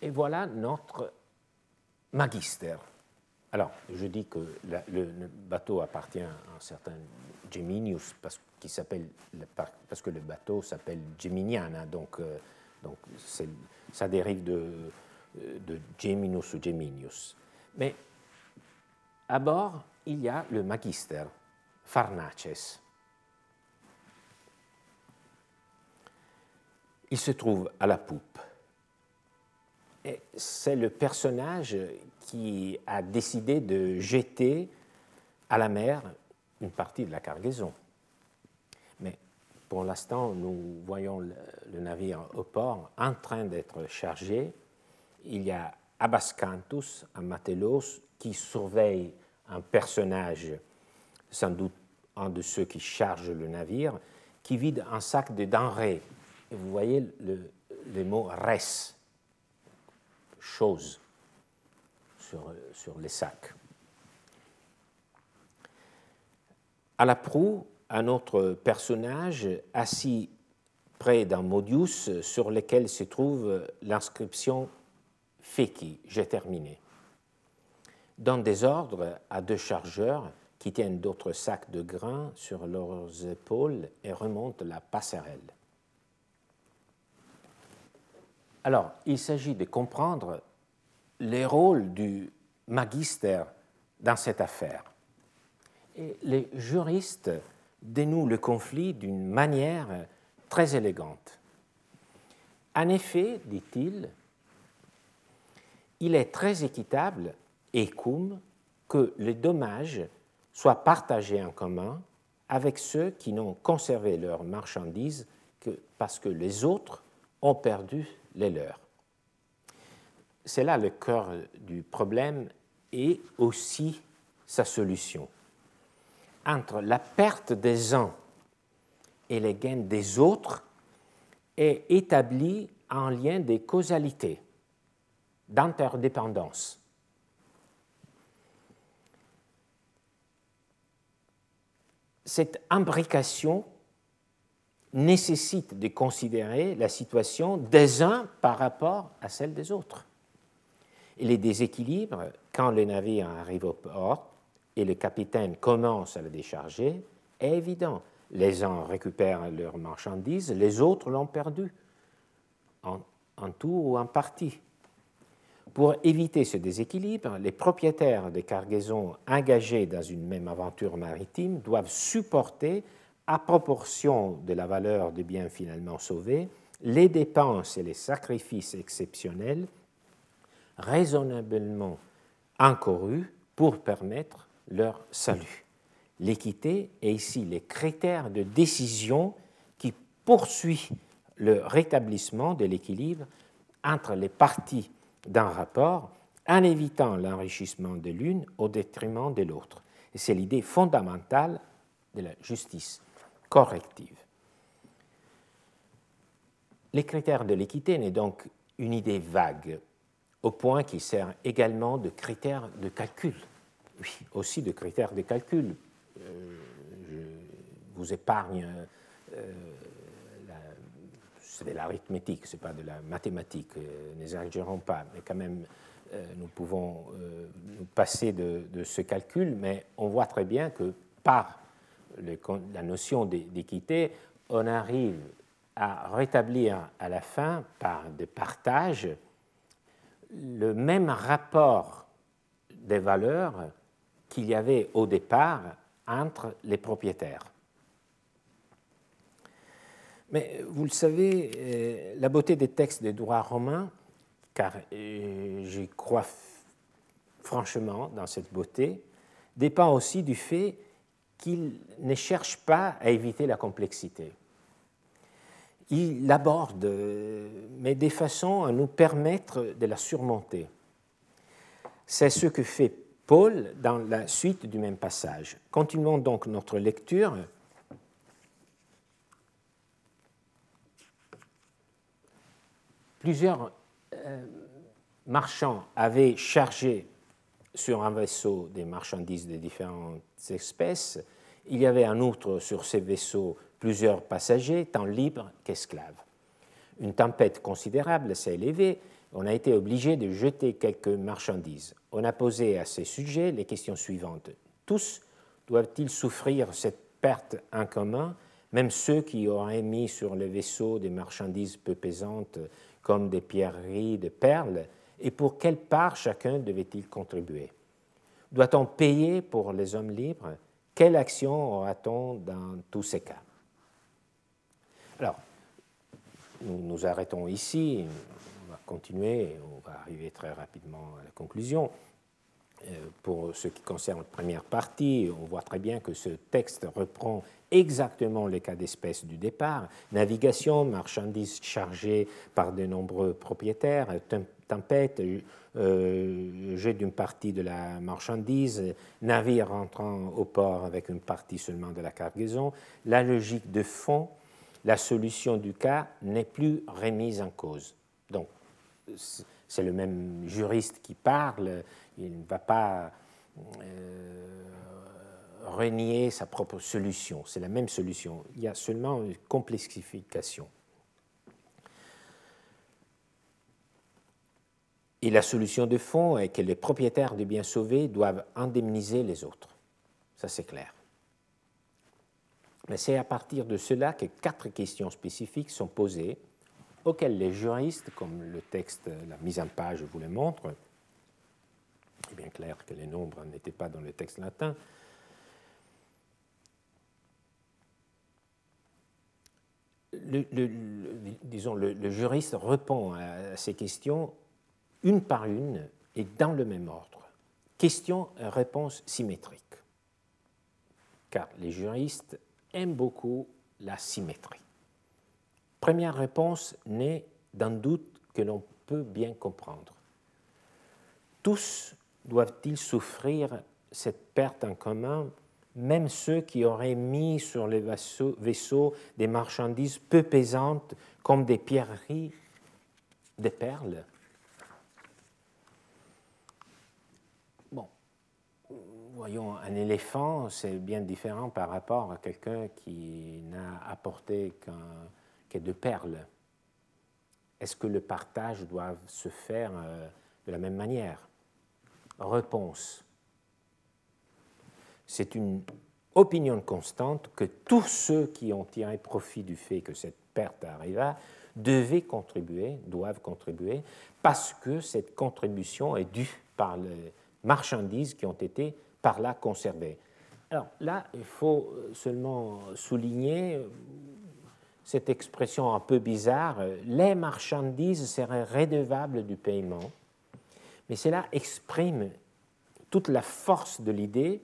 Et voilà notre magister. Alors, je dis que le, bateau appartient à un certain Geminius parce, parce que le bateau s'appelle Geminiana, donc, euh, donc ça dérive de, de Geminus ou Geminius. Mais à bord, il y a le magister, Pharnaces. Il se trouve à la poupe. C'est le personnage qui a décidé de jeter à la mer une partie de la cargaison. Mais pour l'instant, nous voyons le, navire au port en train d'être chargé. Il y a Abascantus, un matelos, qui surveille un personnage, sans doute un de ceux qui chargent le navire, qui vide un sac de denrées. Vous voyez le, les mots res, chose, sur, sur les sacs. À la proue, un autre personnage assis près d'un modius sur lequel se trouve l'inscription Feki, j'ai terminé. Dans des ordres à deux chargeurs qui tiennent d'autres sacs de grains sur leurs épaules et remontent la passerelle. Alors, il s'agit de comprendre les rôles du magister dans cette affaire. Et les juristes dénouent le conflit d'une manière très élégante. En effet, dit-il, il est très équitable et cum que les dommages soient partagés en commun avec ceux qui n'ont conservé leurs marchandises que parce que les autres ont perdu les leurs. C'est là le cœur du problème et aussi sa solution. Entre la perte des uns et les gains des autres est établi un lien de causalité, d'interdépendance. Cette imbrication nécessite de considérer la situation des uns par rapport à celle des autres. Et les déséquilibres, quand le navire arrive au port et le capitaine commence à le décharger, est évident. Les uns récupèrent leurs marchandises, les autres l'ont perdu, en, en tout ou en partie. Pour éviter ce déséquilibre, les propriétaires des cargaisons engagés dans une même aventure maritime doivent supporter à proportion de la valeur des biens finalement sauvés, les dépenses et les sacrifices exceptionnels raisonnablement encourus pour permettre leur salut. L'équité est ici les critères de décision qui poursuit le rétablissement de l'équilibre entre les parties d'un rapport en évitant l'enrichissement de l'une au détriment de l'autre. C'est l'idée fondamentale de la justice corrective. Les critères de l'équité n'est donc une idée vague, au point qu'il sert également de critères de calcul. Oui, aussi de critères de calcul. Euh, je vous épargne, euh, c'est de l'arithmétique, ce n'est pas de la mathématique, euh, n'exagérons pas, mais quand même, euh, nous pouvons euh, nous passer de, de, ce calcul, mais on voit très bien que par la notion d'équité, on arrive à rétablir à la fin, par des partages, le même rapport des valeurs qu'il y avait au départ entre les propriétaires. Mais vous le savez, euh, la beauté des textes des droits romains, car euh, j'y crois franchement dans cette beauté, dépend aussi du fait qu'il ne cherche pas à éviter la complexité. Il l'aborde, mais des façons à nous permettre de la surmonter. C'est ce que fait Paul dans la suite du même passage. Continuons donc notre lecture. Plusieurs euh, marchands avaient chargé sur un vaisseau des marchandises de différentes espèces. Il y avait en outre sur ces vaisseaux plusieurs passagers, tant libres qu'esclaves. Une tempête considérable s'est élevée. On a été obligé de jeter quelques marchandises. On a posé à ces sujets les questions suivantes. Tous doivent-ils souffrir cette perte en commun, même ceux qui auraient mis sur le vaisseau des marchandises peu pesantes comme des pierreries, des perles et pour quelle part chacun devait-il contribuer? Doit-on payer pour les hommes libres? Quelle action aura-t-on dans tous ces cas? Alors, nous nous arrêtons ici, on va continuer, on va arriver très rapidement à la conclusion. Euh, pour ce qui concerne la première partie, on voit très bien que ce texte reprend exactement les cas d'espèce du départ, navigation, marchandises chargées par de nombreux propriétaires, tempête, euh, jet d'une partie de la marchandise, navire rentrant au port avec une partie seulement de la cargaison. La logique de fond, la solution du cas n'est plus remise en cause. Donc, c'est le même juriste qui parle, il ne va pas euh, renier sa propre solution. C'est la même solution. Il y a seulement une complexification. Et la solution de fond est que les propriétaires des biens sauvés doivent indemniser les autres. Ça, c'est clair. Mais c'est à partir de cela que quatre questions spécifiques sont posées, auxquelles les juristes, comme le texte, la mise en page vous le montre, est bien clair que les nombres n'étaient pas dans le texte latin, le, disons, le, juriste répond à ces questions une par une et dans le même ordre. Question-réponse symétrique. Car les juristes aiment beaucoup la symétrie. Première réponse naît d'un doute que l'on peut bien comprendre. Tous doivent-ils souffrir cette perte en commun, même ceux qui auraient mis sur les vaisseaux, des marchandises peu pesantes comme des pierreries, des perles Bon, voyons, un éléphant, c'est bien différent par rapport à quelqu'un qui n'a apporté que de perles. Est-ce que le partage doit se faire euh, de la même manière? Réponse. C'est une opinion constante que tous ceux qui ont tiré profit du fait que cette perte arriva devaient contribuer, doivent contribuer, parce que cette contribution est due par les marchandises qui ont été par là conservées. Alors là, il faut seulement souligner cette expression un peu bizarre, les marchandises seraient redevables du paiement, mais cela exprime toute la force de l'idée,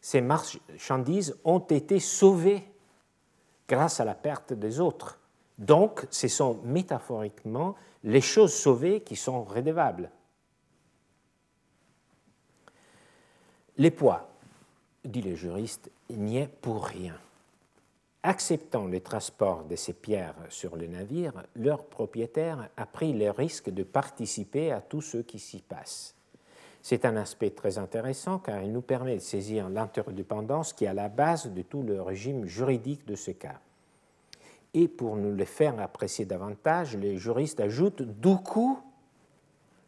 ces marchandises ont été sauvées grâce à la perte des autres. Donc, ce sont métaphoriquement les choses sauvées qui sont redevables. Les poids, dit le juriste, n'y est pour rien. Acceptant le transport de ces pierres sur le navire, leur propriétaire a pris le risque de participer à tout ce qui s'y passe. C'est un aspect très intéressant car il nous permet de saisir l'interdépendance qui est à la base de tout le régime juridique de ce cas. Et pour nous le faire apprécier davantage, les juristes ajoutent du coup,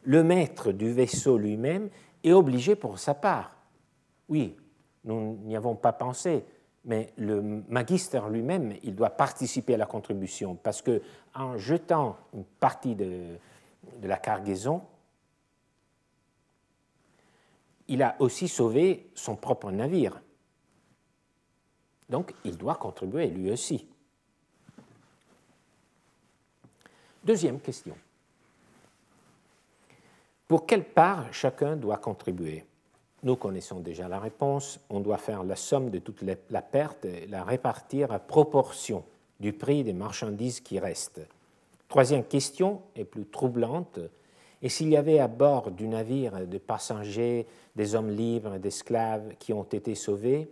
le maître du vaisseau lui-même est obligé pour sa part. Oui, nous n'y avons pas pensé, mais le magister lui-même, il doit participer à la contribution parce que en jetant une partie de, de la cargaison, il a aussi sauvé son propre navire. Donc il doit contribuer lui aussi. Deuxième question. Pour quelle part chacun doit contribuer? Nous connaissons déjà la réponse. On doit faire la somme de toute la perte et la répartir à proportion du prix des marchandises qui restent. Troisième question est plus troublante. Et s'il y avait à bord du navire des passagers, des hommes libres, d'esclaves qui ont été sauvés,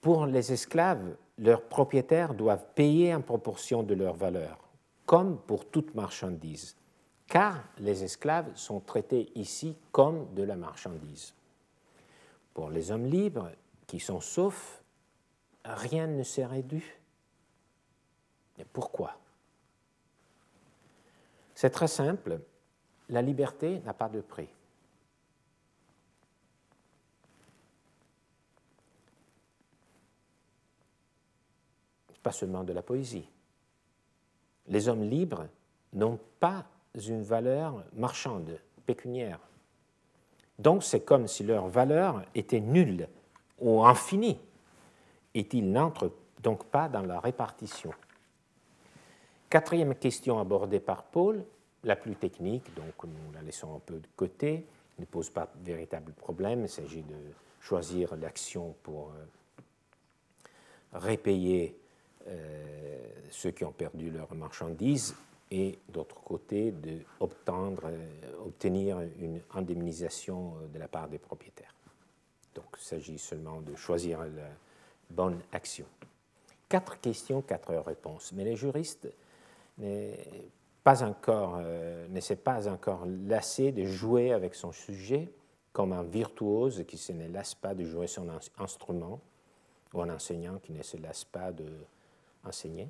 pour les esclaves, leurs propriétaires doivent payer en proportion de leur valeur, comme pour toute marchandise car les esclaves sont traités ici comme de la marchandise. Pour les hommes libres qui sont saufs, rien ne serait dû. Et pourquoi? C'est très simple, la liberté n'a pas de prix. Pas seulement de la poésie. Les hommes libres n'ont pas une valeur marchande, pécuniaire. Donc c'est comme si leur valeur était nulle ou infinie, et ils n'entrent donc pas dans la répartition. Quatrième question abordée par Paul, la plus technique, donc nous la laissons un peu de côté, ne pose pas de véritable problème, il s'agit de choisir l'action pour euh, répayer ceux qui ont perdu leur marchandise et d'autre côté d'obtenir obtenir une indemnisation de la part des propriétaires. Donc il s'agit seulement de choisir la bonne action. Quatre questions, quatre réponses. Mais les juristes ne pas encore, euh, pas encore lassé de jouer avec son sujet comme un virtuose qui se ne lasse pas de jouer son instrument, ou un enseignant qui ne se lasse pas d'enseigner.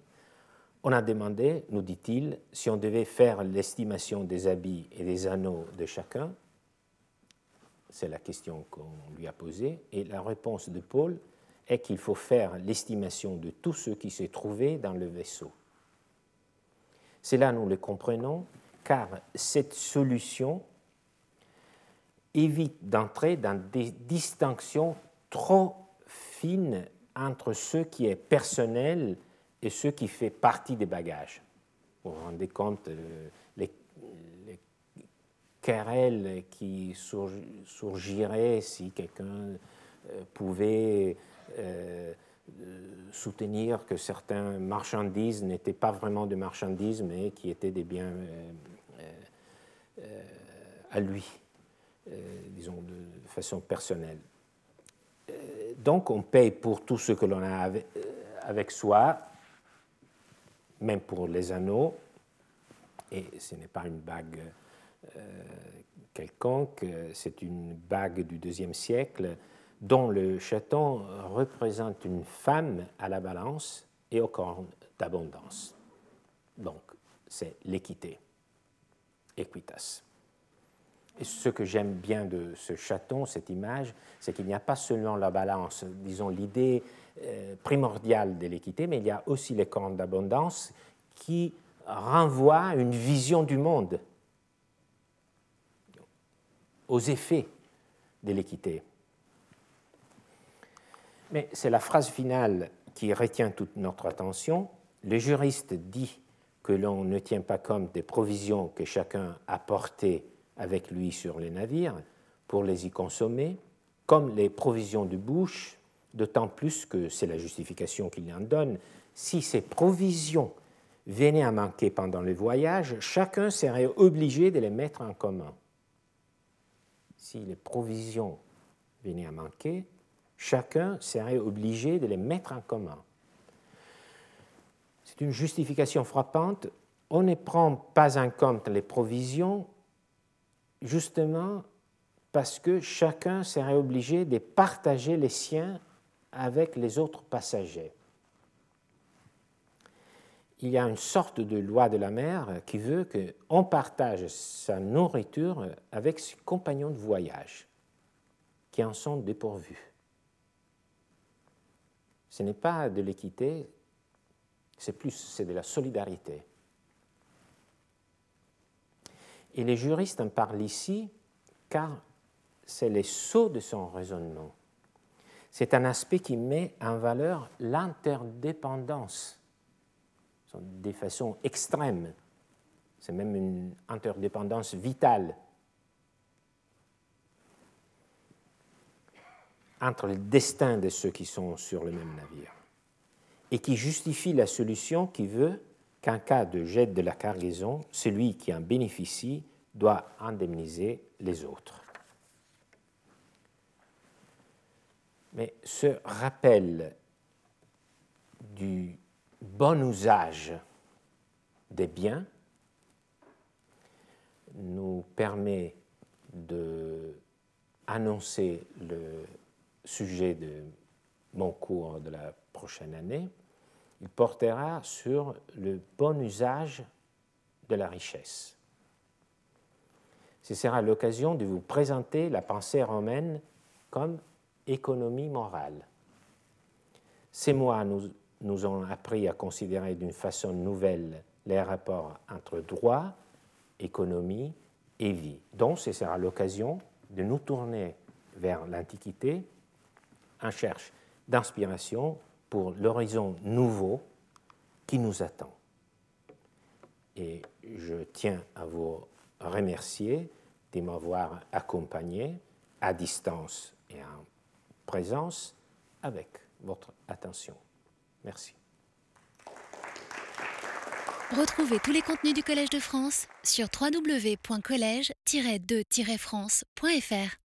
On a demandé, nous dit-il, si on devait faire l'estimation des habits et des anneaux de chacun. C'est la question qu'on lui a posée. Et la réponse de Paul est qu'il faut faire l'estimation de tous ceux qui se trouvaient dans le vaisseau. C'est là nous le comprenons, car cette solution évite d'entrer dans des distinctions trop fines entre ce qui est personnel et ce qui fait partie des bagages. Vous vous rendez compte, euh, les, les querelles qui surgiraient si quelqu'un euh, pouvait euh, soutenir que certaines marchandises n'étaient pas vraiment des marchandises, mais qui étaient des biens à lui, disons de façon personnelle. Donc on paye pour tout ce que l'on a avec soi, même pour les anneaux, et ce n'est pas une bague euh, quelconque, c'est une bague du deuxième siècle dont le chaton représente une femme à la balance et au corps d'abondance. Donc, c'est l'équité, equitas. Et ce que j'aime bien de ce chaton, cette image, c'est qu'il n'y a pas seulement la balance, disons l'idée euh, primordiale de l'équité, mais il y a aussi les cornes d'abondance qui renvoient une vision du monde, aux effets de l'équité. Mais c'est la phrase finale qui retient toute notre attention. Le juriste dit que l'on ne tient pas compte des provisions que chacun a portées avec lui sur les navires pour les y consommer, comme les provisions de bouche d'autant plus que c'est la justification qu'il en donne, si ces provisions venaient à manquer pendant le voyage, chacun serait obligé de les mettre en commun. Si les provisions venaient à manquer, chacun serait obligé de les mettre en commun. C'est une justification frappante. On ne prend pas en compte les provisions justement parce que chacun serait obligé de partager les siens avec les autres passagers. Il y a une sorte de loi de la mer qui veut qu'on partage sa nourriture avec ses compagnons de voyage qui en sont dépourvus. Ce n'est pas de l'équité, c'est plus, c'est de la solidarité. Et les juristes en parlent ici car c'est les sauts de son raisonnement c'est un aspect qui met en valeur l'interdépendance de façon extrême. C'est même une interdépendance vitale entre le destin de ceux qui sont sur le même navire et qui justifie la solution qui veut qu'en cas de jet de la cargaison, celui qui en bénéficie doit indemniser les autres. Mais ce rappel du bon usage des biens nous permet d'annoncer le sujet de mon cours de la prochaine année. Il portera sur le bon usage de la richesse. Ce sera l'occasion de vous présenter la pensée romaine comme économie morale. Ces mois nous, nous ont appris à considérer d'une façon nouvelle les rapports entre droit, économie et vie. Donc ce sera l'occasion de nous tourner vers l'Antiquité en cherche d'inspiration pour l'horizon nouveau qui nous attend. Et je tiens à vous remercier de m'avoir accompagné à distance et en présence avec votre attention. Merci. Retrouvez tous les contenus du Collège de France sur www.colège-2-france.fr.